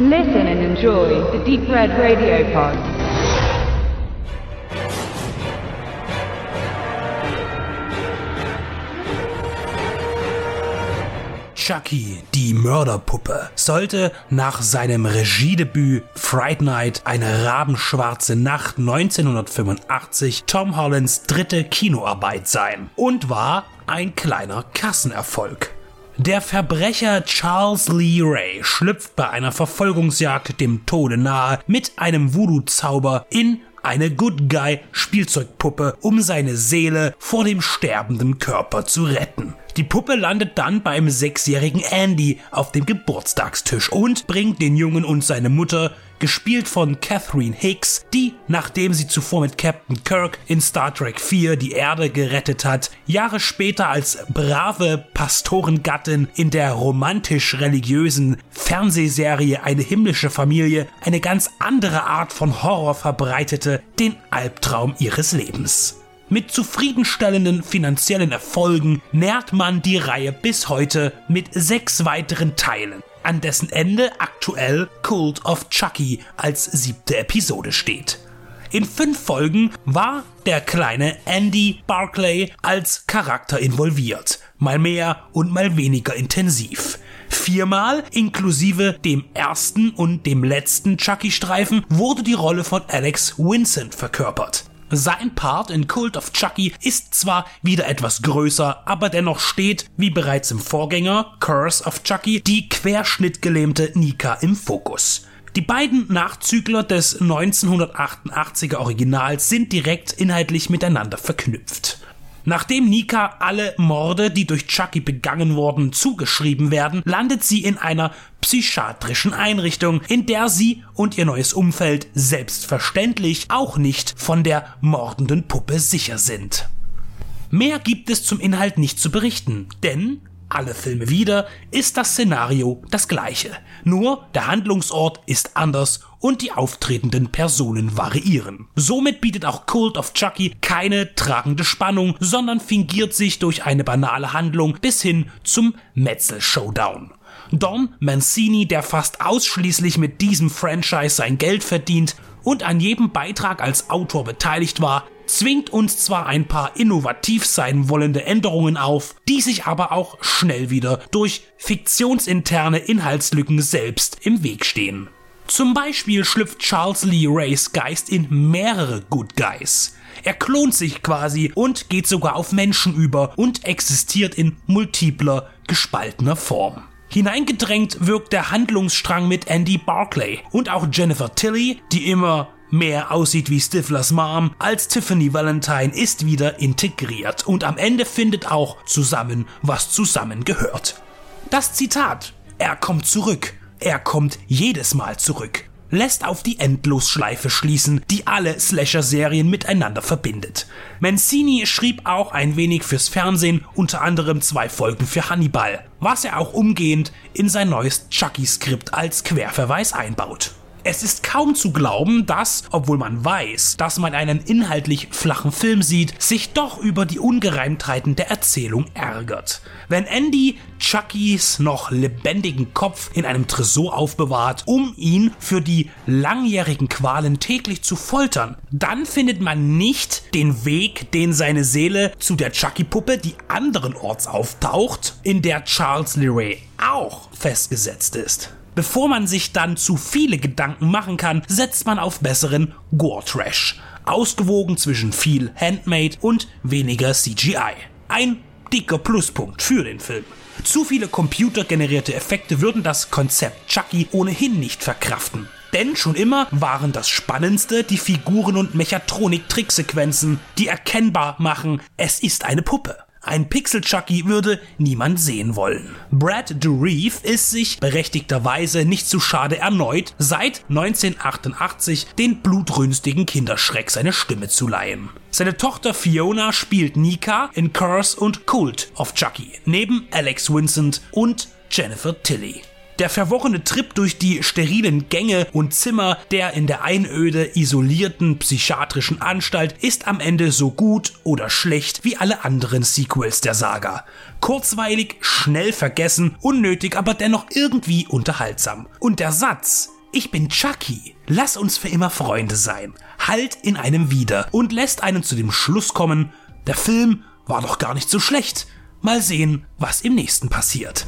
Listen and enjoy the Deep Red Radio Pod. Chucky, die Mörderpuppe, sollte nach seinem Regiedebüt Fright Night, eine rabenschwarze Nacht 1985 Tom Hollands dritte Kinoarbeit sein und war ein kleiner Kassenerfolg. Der Verbrecher Charles Lee Ray schlüpft bei einer Verfolgungsjagd dem Tode nahe mit einem Voodoo-Zauber in eine Good Guy Spielzeugpuppe, um seine Seele vor dem sterbenden Körper zu retten. Die Puppe landet dann beim sechsjährigen Andy auf dem Geburtstagstisch und bringt den Jungen und seine Mutter gespielt von Catherine Hicks, die, nachdem sie zuvor mit Captain Kirk in Star Trek 4 die Erde gerettet hat, Jahre später als brave Pastorengattin in der romantisch-religiösen Fernsehserie Eine himmlische Familie eine ganz andere Art von Horror verbreitete, den Albtraum ihres Lebens. Mit zufriedenstellenden finanziellen Erfolgen nährt man die Reihe bis heute mit sechs weiteren Teilen, an dessen Ende aktuell Cult of Chucky als siebte Episode steht. In fünf Folgen war der kleine Andy Barclay als Charakter involviert, mal mehr und mal weniger intensiv. Viermal, inklusive dem ersten und dem letzten Chucky-Streifen, wurde die Rolle von Alex Vincent verkörpert. Sein Part in Cult of Chucky ist zwar wieder etwas größer, aber dennoch steht, wie bereits im Vorgänger Curse of Chucky, die querschnittgelähmte Nika im Fokus. Die beiden Nachzügler des 1988er Originals sind direkt inhaltlich miteinander verknüpft. Nachdem Nika alle Morde, die durch Chucky begangen wurden, zugeschrieben werden, landet sie in einer psychiatrischen Einrichtung, in der sie und ihr neues Umfeld selbstverständlich auch nicht von der mordenden Puppe sicher sind. Mehr gibt es zum Inhalt nicht zu berichten, denn alle Filme wieder, ist das Szenario das gleiche. Nur der Handlungsort ist anders und die auftretenden Personen variieren. Somit bietet auch Cult of Chucky keine tragende Spannung, sondern fingiert sich durch eine banale Handlung bis hin zum Metzel-Showdown. Don Mancini, der fast ausschließlich mit diesem Franchise sein Geld verdient und an jedem Beitrag als Autor beteiligt war, zwingt uns zwar ein paar innovativ sein wollende Änderungen auf, die sich aber auch schnell wieder durch fiktionsinterne Inhaltslücken selbst im Weg stehen. Zum Beispiel schlüpft Charles Lee Rays Geist in mehrere Good Guys. Er klont sich quasi und geht sogar auf Menschen über und existiert in multipler, gespaltener Form. Hineingedrängt wirkt der Handlungsstrang mit Andy Barclay und auch Jennifer Tilly, die immer mehr aussieht wie Stiflers Mom, als Tiffany Valentine ist wieder integriert und am Ende findet auch zusammen, was zusammen gehört. Das Zitat, er kommt zurück, er kommt jedes Mal zurück, lässt auf die Endlosschleife schließen, die alle Slasher-Serien miteinander verbindet. Mancini schrieb auch ein wenig fürs Fernsehen, unter anderem zwei Folgen für Hannibal, was er auch umgehend in sein neues Chucky-Skript als Querverweis einbaut. Es ist kaum zu glauben, dass, obwohl man weiß, dass man einen inhaltlich flachen Film sieht, sich doch über die Ungereimtheiten der Erzählung ärgert. Wenn Andy Chuckys noch lebendigen Kopf in einem Tresor aufbewahrt, um ihn für die langjährigen Qualen täglich zu foltern, dann findet man nicht den Weg, den seine Seele zu der Chucky-Puppe, die anderenorts auftaucht, in der Charles Leray auch festgesetzt ist. Bevor man sich dann zu viele Gedanken machen kann, setzt man auf besseren Gore-Trash. Ausgewogen zwischen viel Handmade und weniger CGI. Ein dicker Pluspunkt für den Film. Zu viele computergenerierte Effekte würden das Konzept Chucky ohnehin nicht verkraften. Denn schon immer waren das Spannendste die Figuren und Mechatronik-Tricksequenzen, die erkennbar machen, es ist eine Puppe. Ein Pixel Chucky würde niemand sehen wollen. Brad Dourif ist sich berechtigterweise nicht zu schade erneut, seit 1988 den blutrünstigen Kinderschreck seine Stimme zu leihen. Seine Tochter Fiona spielt Nika in Curse und Cult of Chucky, neben Alex Vincent und Jennifer Tilly. Der verworrene Trip durch die sterilen Gänge und Zimmer der in der Einöde isolierten psychiatrischen Anstalt ist am Ende so gut oder schlecht wie alle anderen Sequels der Saga. Kurzweilig, schnell vergessen, unnötig, aber dennoch irgendwie unterhaltsam. Und der Satz, ich bin Chucky. Lass uns für immer Freunde sein. Halt in einem wieder und lässt einen zu dem Schluss kommen, der Film war doch gar nicht so schlecht. Mal sehen, was im nächsten passiert.